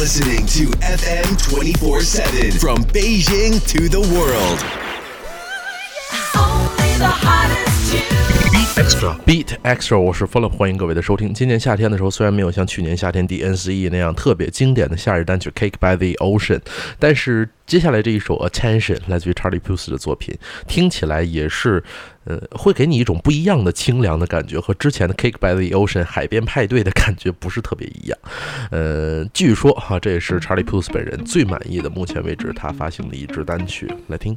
listening to FM 24 7 from Beijing to the world. Extra Beat Extra，我是 Philip，欢迎各位的收听。今年夏天的时候，虽然没有像去年夏天 DNCE 那样特别经典的夏日单曲《Cake by the Ocean》，但是接下来这一首 Attention 来自于 Charlie Puth 的作品，听起来也是，呃，会给你一种不一样的清凉的感觉，和之前的《Cake by the Ocean》海边派对的感觉不是特别一样。呃，据说哈，这也是 Charlie Puth 本人最满意的，目前为止他发行的一支单曲。来听。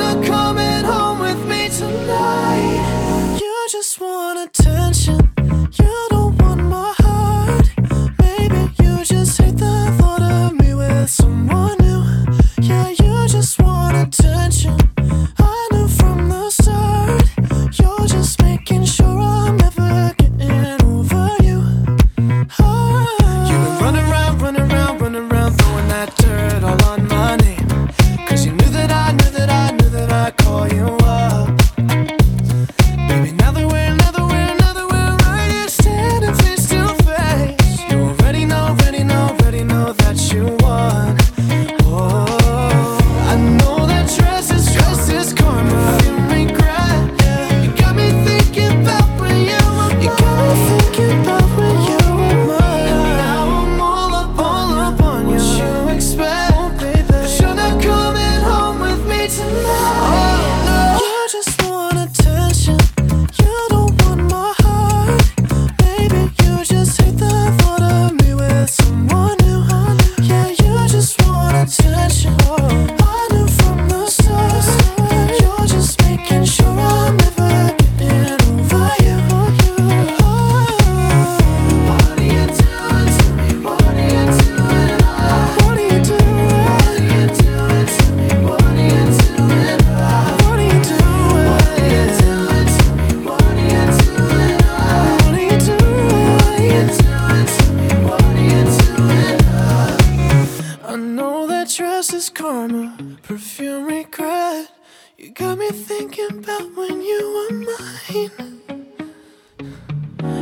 You're coming home with me tonight. You just want attention. You don't want my heart. Maybe you just hate the thought of me with someone new. Yeah, you just want attention. I knew from the start. You're just making sure I'm never getting over you. Ah. You've been running thinking about when you were mine.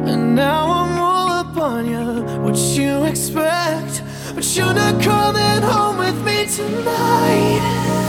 And now I'm all up on you. What you expect? But you're not coming home with me tonight.